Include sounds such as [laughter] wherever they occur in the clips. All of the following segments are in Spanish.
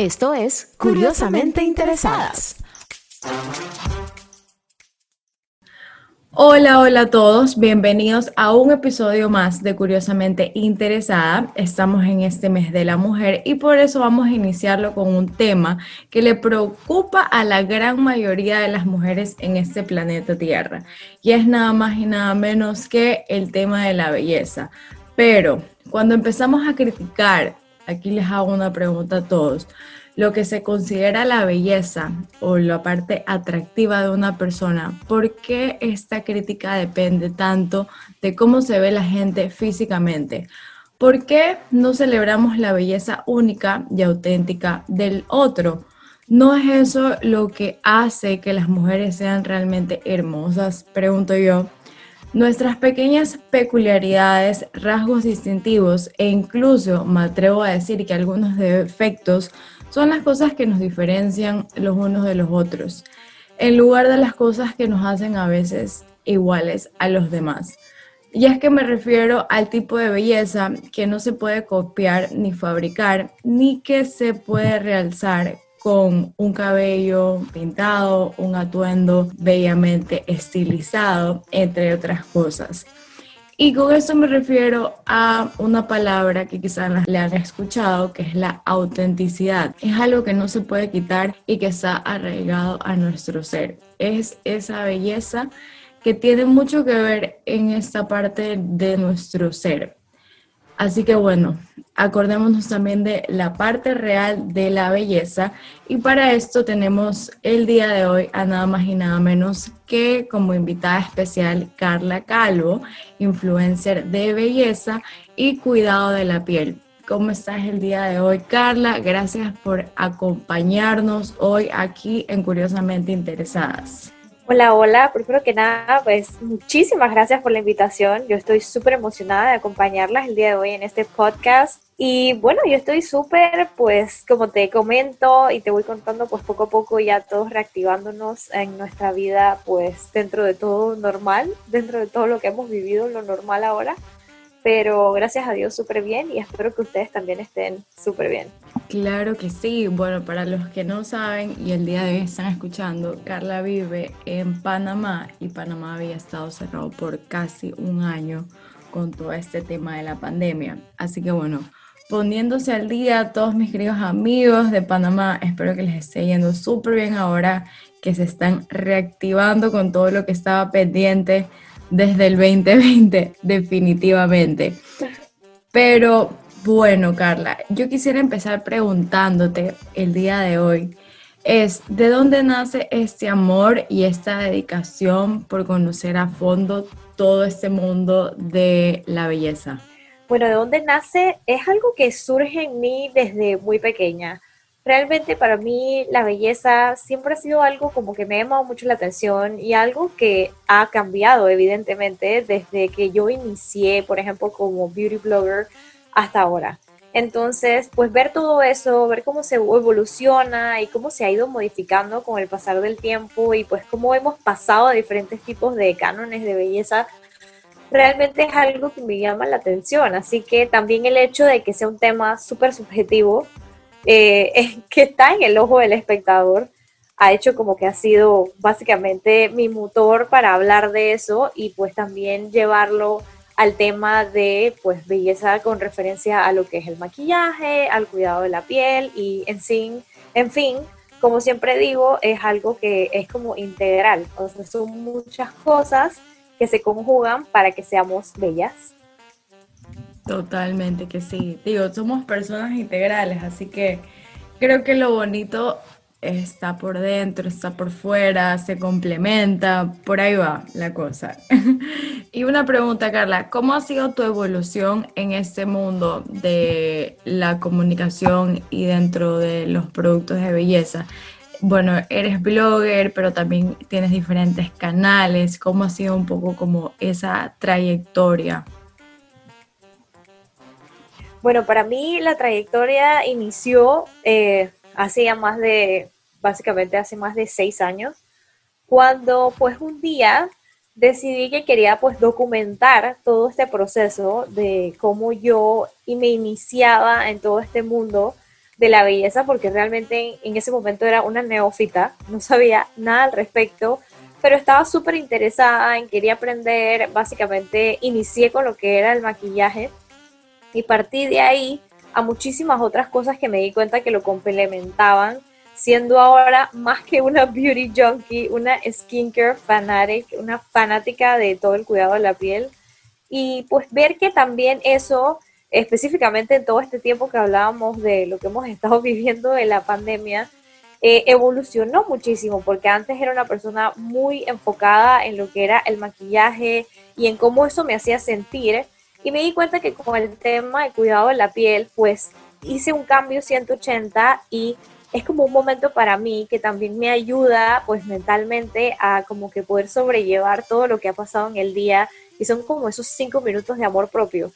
Esto es Curiosamente Interesadas. Hola, hola a todos, bienvenidos a un episodio más de Curiosamente Interesada. Estamos en este mes de la mujer y por eso vamos a iniciarlo con un tema que le preocupa a la gran mayoría de las mujeres en este planeta Tierra y es nada más y nada menos que el tema de la belleza. Pero cuando empezamos a criticar aquí les hago una pregunta a todos. Lo que se considera la belleza o la parte atractiva de una persona, ¿por qué esta crítica depende tanto de cómo se ve la gente físicamente? ¿Por qué no celebramos la belleza única y auténtica del otro? ¿No es eso lo que hace que las mujeres sean realmente hermosas? Pregunto yo. Nuestras pequeñas peculiaridades, rasgos distintivos e incluso me atrevo a decir que algunos defectos son las cosas que nos diferencian los unos de los otros, en lugar de las cosas que nos hacen a veces iguales a los demás. Y es que me refiero al tipo de belleza que no se puede copiar ni fabricar, ni que se puede realzar con un cabello pintado, un atuendo bellamente estilizado, entre otras cosas. Y con eso me refiero a una palabra que quizás le han escuchado, que es la autenticidad. Es algo que no se puede quitar y que está arraigado a nuestro ser. Es esa belleza que tiene mucho que ver en esta parte de nuestro ser. Así que bueno, acordémonos también de la parte real de la belleza y para esto tenemos el día de hoy a nada más y nada menos que como invitada especial Carla Calvo, influencer de belleza y cuidado de la piel. ¿Cómo estás el día de hoy, Carla? Gracias por acompañarnos hoy aquí en Curiosamente Interesadas. Hola, hola. Primero que nada, pues muchísimas gracias por la invitación. Yo estoy súper emocionada de acompañarlas el día de hoy en este podcast. Y bueno, yo estoy súper, pues como te comento y te voy contando, pues poco a poco ya todos reactivándonos en nuestra vida, pues dentro de todo normal, dentro de todo lo que hemos vivido, lo normal ahora pero gracias a Dios súper bien y espero que ustedes también estén súper bien. Claro que sí. Bueno, para los que no saben y el día de hoy están escuchando, Carla vive en Panamá y Panamá había estado cerrado por casi un año con todo este tema de la pandemia. Así que bueno, poniéndose al día todos mis queridos amigos de Panamá, espero que les esté yendo súper bien ahora que se están reactivando con todo lo que estaba pendiente desde el 2020, definitivamente. Pero bueno, Carla, yo quisiera empezar preguntándote el día de hoy, es ¿de dónde nace este amor y esta dedicación por conocer a fondo todo este mundo de la belleza? Bueno, ¿de dónde nace? Es algo que surge en mí desde muy pequeña realmente para mí la belleza siempre ha sido algo como que me ha llamado mucho la atención y algo que ha cambiado evidentemente desde que yo inicié, por ejemplo, como beauty blogger hasta ahora. Entonces, pues ver todo eso, ver cómo se evoluciona y cómo se ha ido modificando con el pasar del tiempo y pues cómo hemos pasado a diferentes tipos de cánones de belleza, realmente es algo que me llama la atención. Así que también el hecho de que sea un tema súper subjetivo, eh, [laughs] que está en el ojo del espectador, ha hecho como que ha sido básicamente mi motor para hablar de eso y pues también llevarlo al tema de pues belleza con referencia a lo que es el maquillaje, al cuidado de la piel y en fin, en fin, como siempre digo, es algo que es como integral, o sea, son muchas cosas que se conjugan para que seamos bellas. Totalmente que sí. Digo, somos personas integrales, así que creo que lo bonito está por dentro, está por fuera, se complementa, por ahí va la cosa. [laughs] y una pregunta, Carla, ¿cómo ha sido tu evolución en este mundo de la comunicación y dentro de los productos de belleza? Bueno, eres blogger, pero también tienes diferentes canales. ¿Cómo ha sido un poco como esa trayectoria? Bueno, para mí la trayectoria inició eh, hace ya más de, básicamente hace más de seis años, cuando pues un día decidí que quería pues documentar todo este proceso de cómo yo y me iniciaba en todo este mundo de la belleza, porque realmente en ese momento era una neófita, no sabía nada al respecto, pero estaba súper interesada en quería aprender, básicamente inicié con lo que era el maquillaje y partí de ahí a muchísimas otras cosas que me di cuenta que lo complementaban, siendo ahora más que una beauty junkie, una skincare fanatic, una fanática de todo el cuidado de la piel. Y pues ver que también eso, específicamente en todo este tiempo que hablábamos de lo que hemos estado [laughs] viviendo de la pandemia, eh, evolucionó muchísimo, porque antes era una persona muy enfocada en lo que era el maquillaje y en cómo eso me hacía sentir y me di cuenta que con el tema de cuidado de la piel, pues hice un cambio 180 y es como un momento para mí que también me ayuda pues mentalmente a como que poder sobrellevar todo lo que ha pasado en el día y son como esos cinco minutos de amor propio.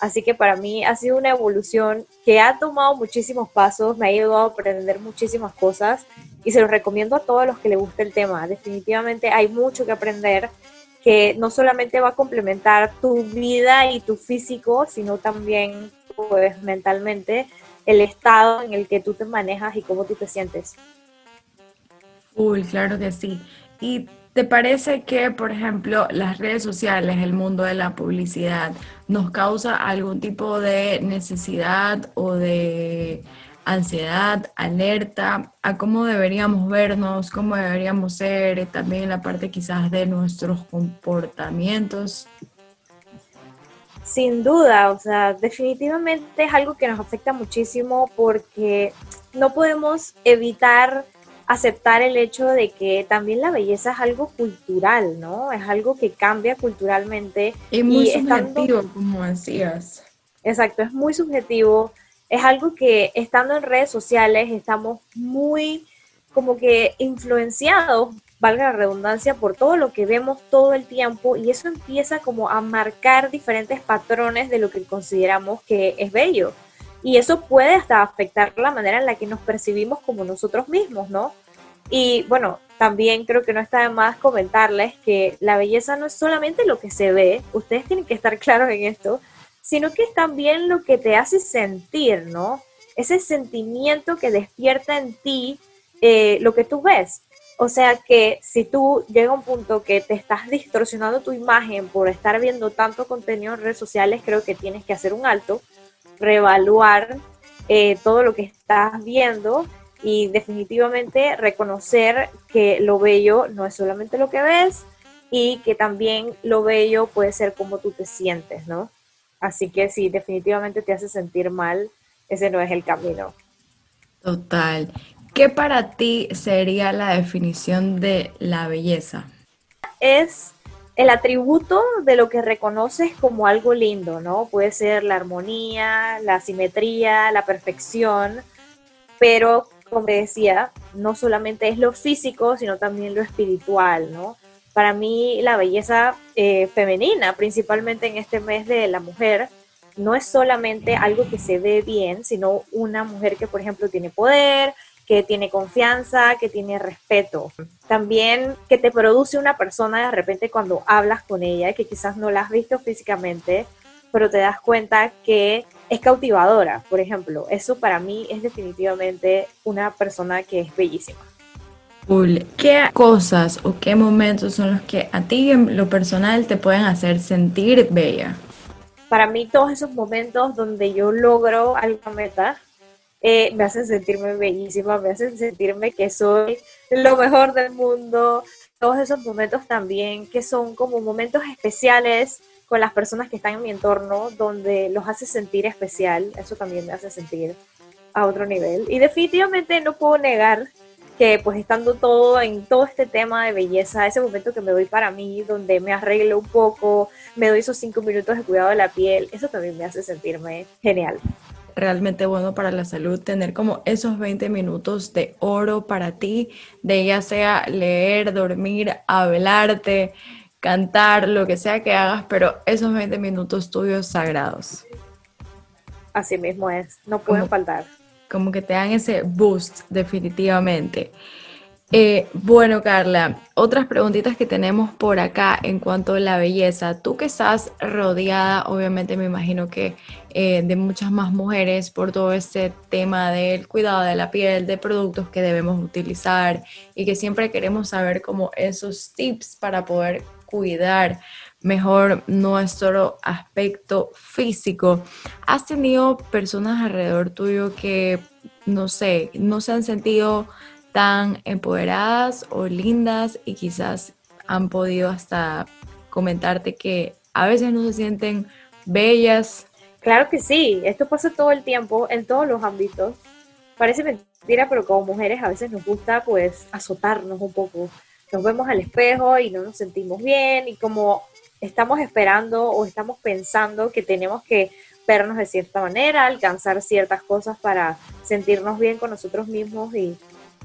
Así que para mí ha sido una evolución que ha tomado muchísimos pasos, me ha ayudado a aprender muchísimas cosas y se los recomiendo a todos los que les guste el tema. Definitivamente hay mucho que aprender que no solamente va a complementar tu vida y tu físico, sino también pues mentalmente el estado en el que tú te manejas y cómo tú te sientes. Uy, claro que sí. ¿Y te parece que, por ejemplo, las redes sociales, el mundo de la publicidad, nos causa algún tipo de necesidad o de ansiedad, alerta a cómo deberíamos vernos, cómo deberíamos ser, también la parte quizás de nuestros comportamientos. Sin duda, o sea, definitivamente es algo que nos afecta muchísimo porque no podemos evitar aceptar el hecho de que también la belleza es algo cultural, ¿no? Es algo que cambia culturalmente. Y muy subjetivo, como decías. Exacto, es muy subjetivo es algo que estando en redes sociales estamos muy como que influenciados, valga la redundancia, por todo lo que vemos todo el tiempo y eso empieza como a marcar diferentes patrones de lo que consideramos que es bello. Y eso puede hasta afectar la manera en la que nos percibimos como nosotros mismos, ¿no? Y bueno, también creo que no está de más comentarles que la belleza no es solamente lo que se ve, ustedes tienen que estar [laughs] claros en esto, sino que es también lo que te hace sentir, ¿no? Ese sentimiento que despierta en ti eh, lo que tú ves. O sea que si tú llega un punto que te estás distorsionando tu imagen por estar viendo tanto contenido en redes sociales, creo que tienes que hacer un alto, reevaluar eh, todo lo que estás viendo y definitivamente reconocer que lo bello no es solamente lo que ves y que también lo bello puede ser como tú te sientes, ¿no? Así que si definitivamente te hace sentir mal, ese no es el camino. Total. ¿Qué para ti sería la definición de la belleza? Es el atributo de lo que reconoces como algo lindo, ¿no? Puede ser la armonía, la simetría, la perfección, pero como decía, no solamente es lo físico, sino también lo espiritual, ¿no? para mí la belleza eh, femenina, principalmente en este mes de la mujer, no es solamente algo que se ve bien, sino una mujer que, por ejemplo, tiene poder, que tiene confianza, que tiene respeto. También que te produce una persona de repente cuando hablas con ella, que quizás no la has visto físicamente, pero te das cuenta que es cautivadora, por ejemplo. Eso para mí es definitivamente una persona que es bellísima. ¿Qué cosas o qué momentos son los que a ti en lo personal te pueden hacer sentir bella? Para mí todos esos momentos donde yo logro alguna meta eh, me hacen sentirme bellísima, me hacen sentirme que soy lo mejor del mundo. Todos esos momentos también que son como momentos especiales con las personas que están en mi entorno, donde los hace sentir especial, eso también me hace sentir a otro nivel. Y definitivamente no puedo negar que pues estando todo en todo este tema de belleza, ese momento que me doy para mí, donde me arreglo un poco, me doy esos cinco minutos de cuidado de la piel, eso también me hace sentirme genial. Realmente bueno para la salud tener como esos 20 minutos de oro para ti, de ya sea leer, dormir, hablarte, cantar, lo que sea que hagas, pero esos 20 minutos tuyos sagrados. Así mismo es, no pueden faltar como que te dan ese boost definitivamente. Eh, bueno, Carla, otras preguntitas que tenemos por acá en cuanto a la belleza. Tú que estás rodeada, obviamente me imagino que eh, de muchas más mujeres por todo este tema del cuidado de la piel, de productos que debemos utilizar y que siempre queremos saber como esos tips para poder cuidar mejor nuestro aspecto físico. ¿Has tenido personas alrededor tuyo que, no sé, no se han sentido tan empoderadas o lindas y quizás han podido hasta comentarte que a veces no se sienten bellas? Claro que sí, esto pasa todo el tiempo en todos los ámbitos. Parece mentira, pero como mujeres a veces nos gusta pues azotarnos un poco. Nos vemos al espejo y no nos sentimos bien y como estamos esperando o estamos pensando que tenemos que vernos de cierta manera, alcanzar ciertas cosas para sentirnos bien con nosotros mismos y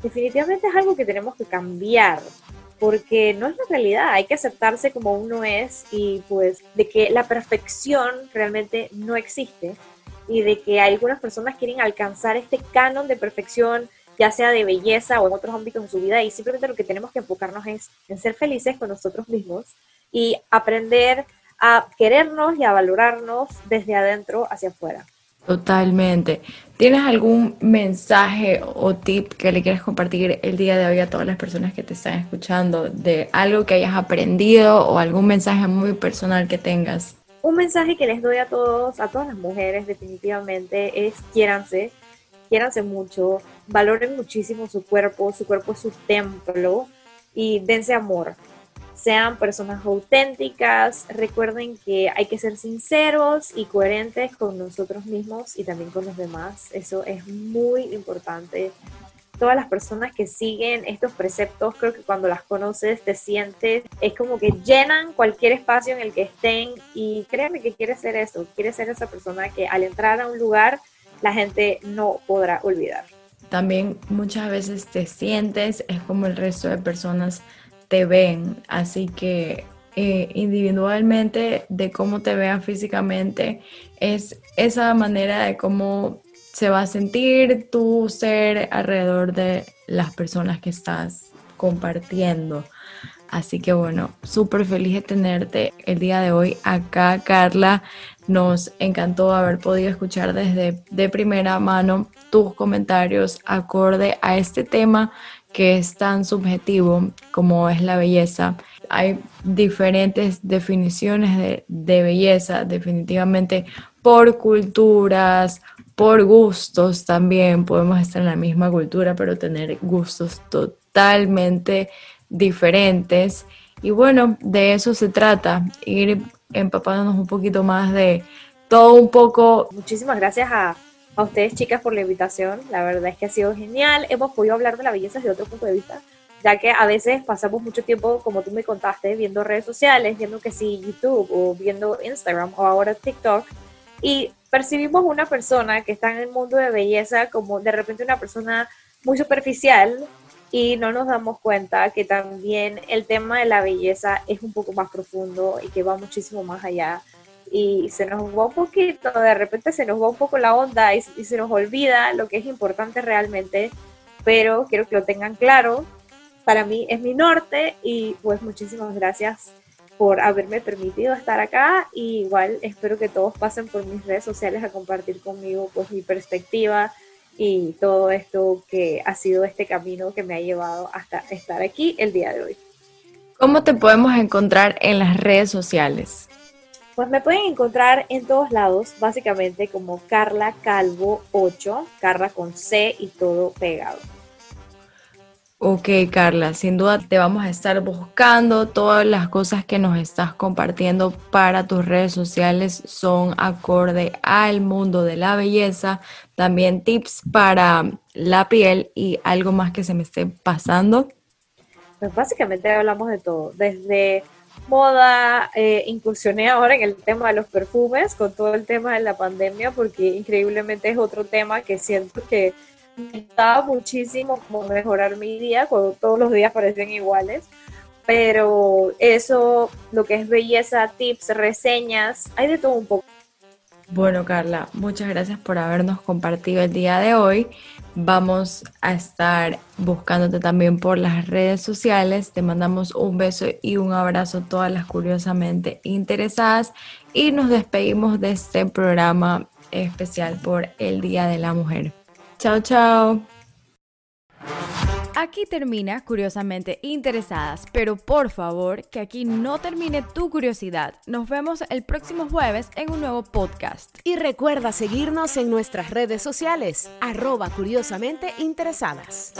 definitivamente es algo que tenemos que cambiar porque no es la realidad, hay que aceptarse como uno es y pues de que la perfección realmente no existe y de que algunas personas quieren alcanzar este canon de perfección, ya sea de belleza o en otros ámbitos de su vida y simplemente lo que tenemos que enfocarnos es en ser felices con nosotros mismos y aprender a querernos y a valorarnos desde adentro hacia afuera. Totalmente. ¿Tienes algún mensaje o tip que le quieras compartir el día de hoy a todas las personas que te están escuchando de algo que hayas aprendido o algún mensaje muy personal que tengas? Un mensaje que les doy a todos, a todas las mujeres definitivamente es quiéranse, quiéranse mucho, valoren muchísimo su cuerpo, su cuerpo es su templo y dense amor sean personas auténticas, recuerden que hay que ser sinceros y coherentes con nosotros mismos y también con los demás, eso es muy importante. Todas las personas que siguen estos preceptos, creo que cuando las conoces te sientes, es como que llenan cualquier espacio en el que estén y créanme que quiere ser eso, quiere ser esa persona que al entrar a un lugar la gente no podrá olvidar. También muchas veces te sientes, es como el resto de personas te ven. Así que eh, individualmente de cómo te vean físicamente es esa manera de cómo se va a sentir tu ser alrededor de las personas que estás compartiendo. Así que bueno, súper feliz de tenerte el día de hoy acá, Carla. Nos encantó haber podido escuchar desde de primera mano tus comentarios acorde a este tema que es tan subjetivo como es la belleza. Hay diferentes definiciones de, belleza, definitivamente por culturas, por gustos también. Podemos estar en la misma cultura, pero tener gustos totalmente diferentes. Y bueno, de eso se trata, ir empapándonos un poquito más de todo un poco. Muchísimas gracias a a ustedes chicas por la invitación. La verdad es que ha sido genial. Hemos podido hablar de la belleza desde otro punto de vista, ya que a veces pasamos mucho tiempo, como tú me contaste, viendo redes sociales, viendo que sí YouTube o viendo Instagram o ahora TikTok y percibimos una persona que está en el mundo de belleza como de repente una persona muy superficial y no nos damos cuenta que también el tema de la belleza es un poco más profundo y que va muchísimo más allá y se nos va un poquito, de repente se nos va un poco la onda y, se nos olvida lo que es importante realmente, pero quiero que lo tengan claro. Para mí es mi norte y pues muchísimas gracias por haberme permitido estar acá y igual espero que todos pasen por mis redes sociales a compartir conmigo pues mi perspectiva y todo esto que ha sido este camino que me ha llevado hasta estar aquí el día de hoy. ¿Cómo te podemos encontrar en las redes sociales? Pues me pueden encontrar en todos lados, básicamente como Carla Calvo 8, Carla con C y todo pegado. Ok, Carla, sin duda te vamos a estar buscando. Todas las cosas que nos estás compartiendo para tus redes sociales son acorde al mundo de la belleza. También tips para la piel y algo más que se me esté pasando. Pues básicamente hablamos de todo, desde moda, eh, incursioné ahora en el tema de los perfumes con todo el tema de la pandemia porque increíblemente es otro tema que siento que me muchísimo como mejorar mi día cuando todos los días parecen iguales. Pero eso, lo que es belleza, tips, reseñas, hay de todo un poco. Bueno, Carla, muchas gracias por habernos compartido el día de hoy. Vamos a estar buscándote también por las redes sociales. Te mandamos un beso y un abrazo a todas las curiosamente interesadas y nos despedimos de este programa especial por el Día de la Mujer. Chao, chao. Aquí termina Curiosamente Interesadas, pero por favor que aquí no termine tu curiosidad. Nos vemos el próximo jueves en un nuevo podcast. Y recuerda seguirnos en nuestras redes sociales, arroba curiosamente interesadas.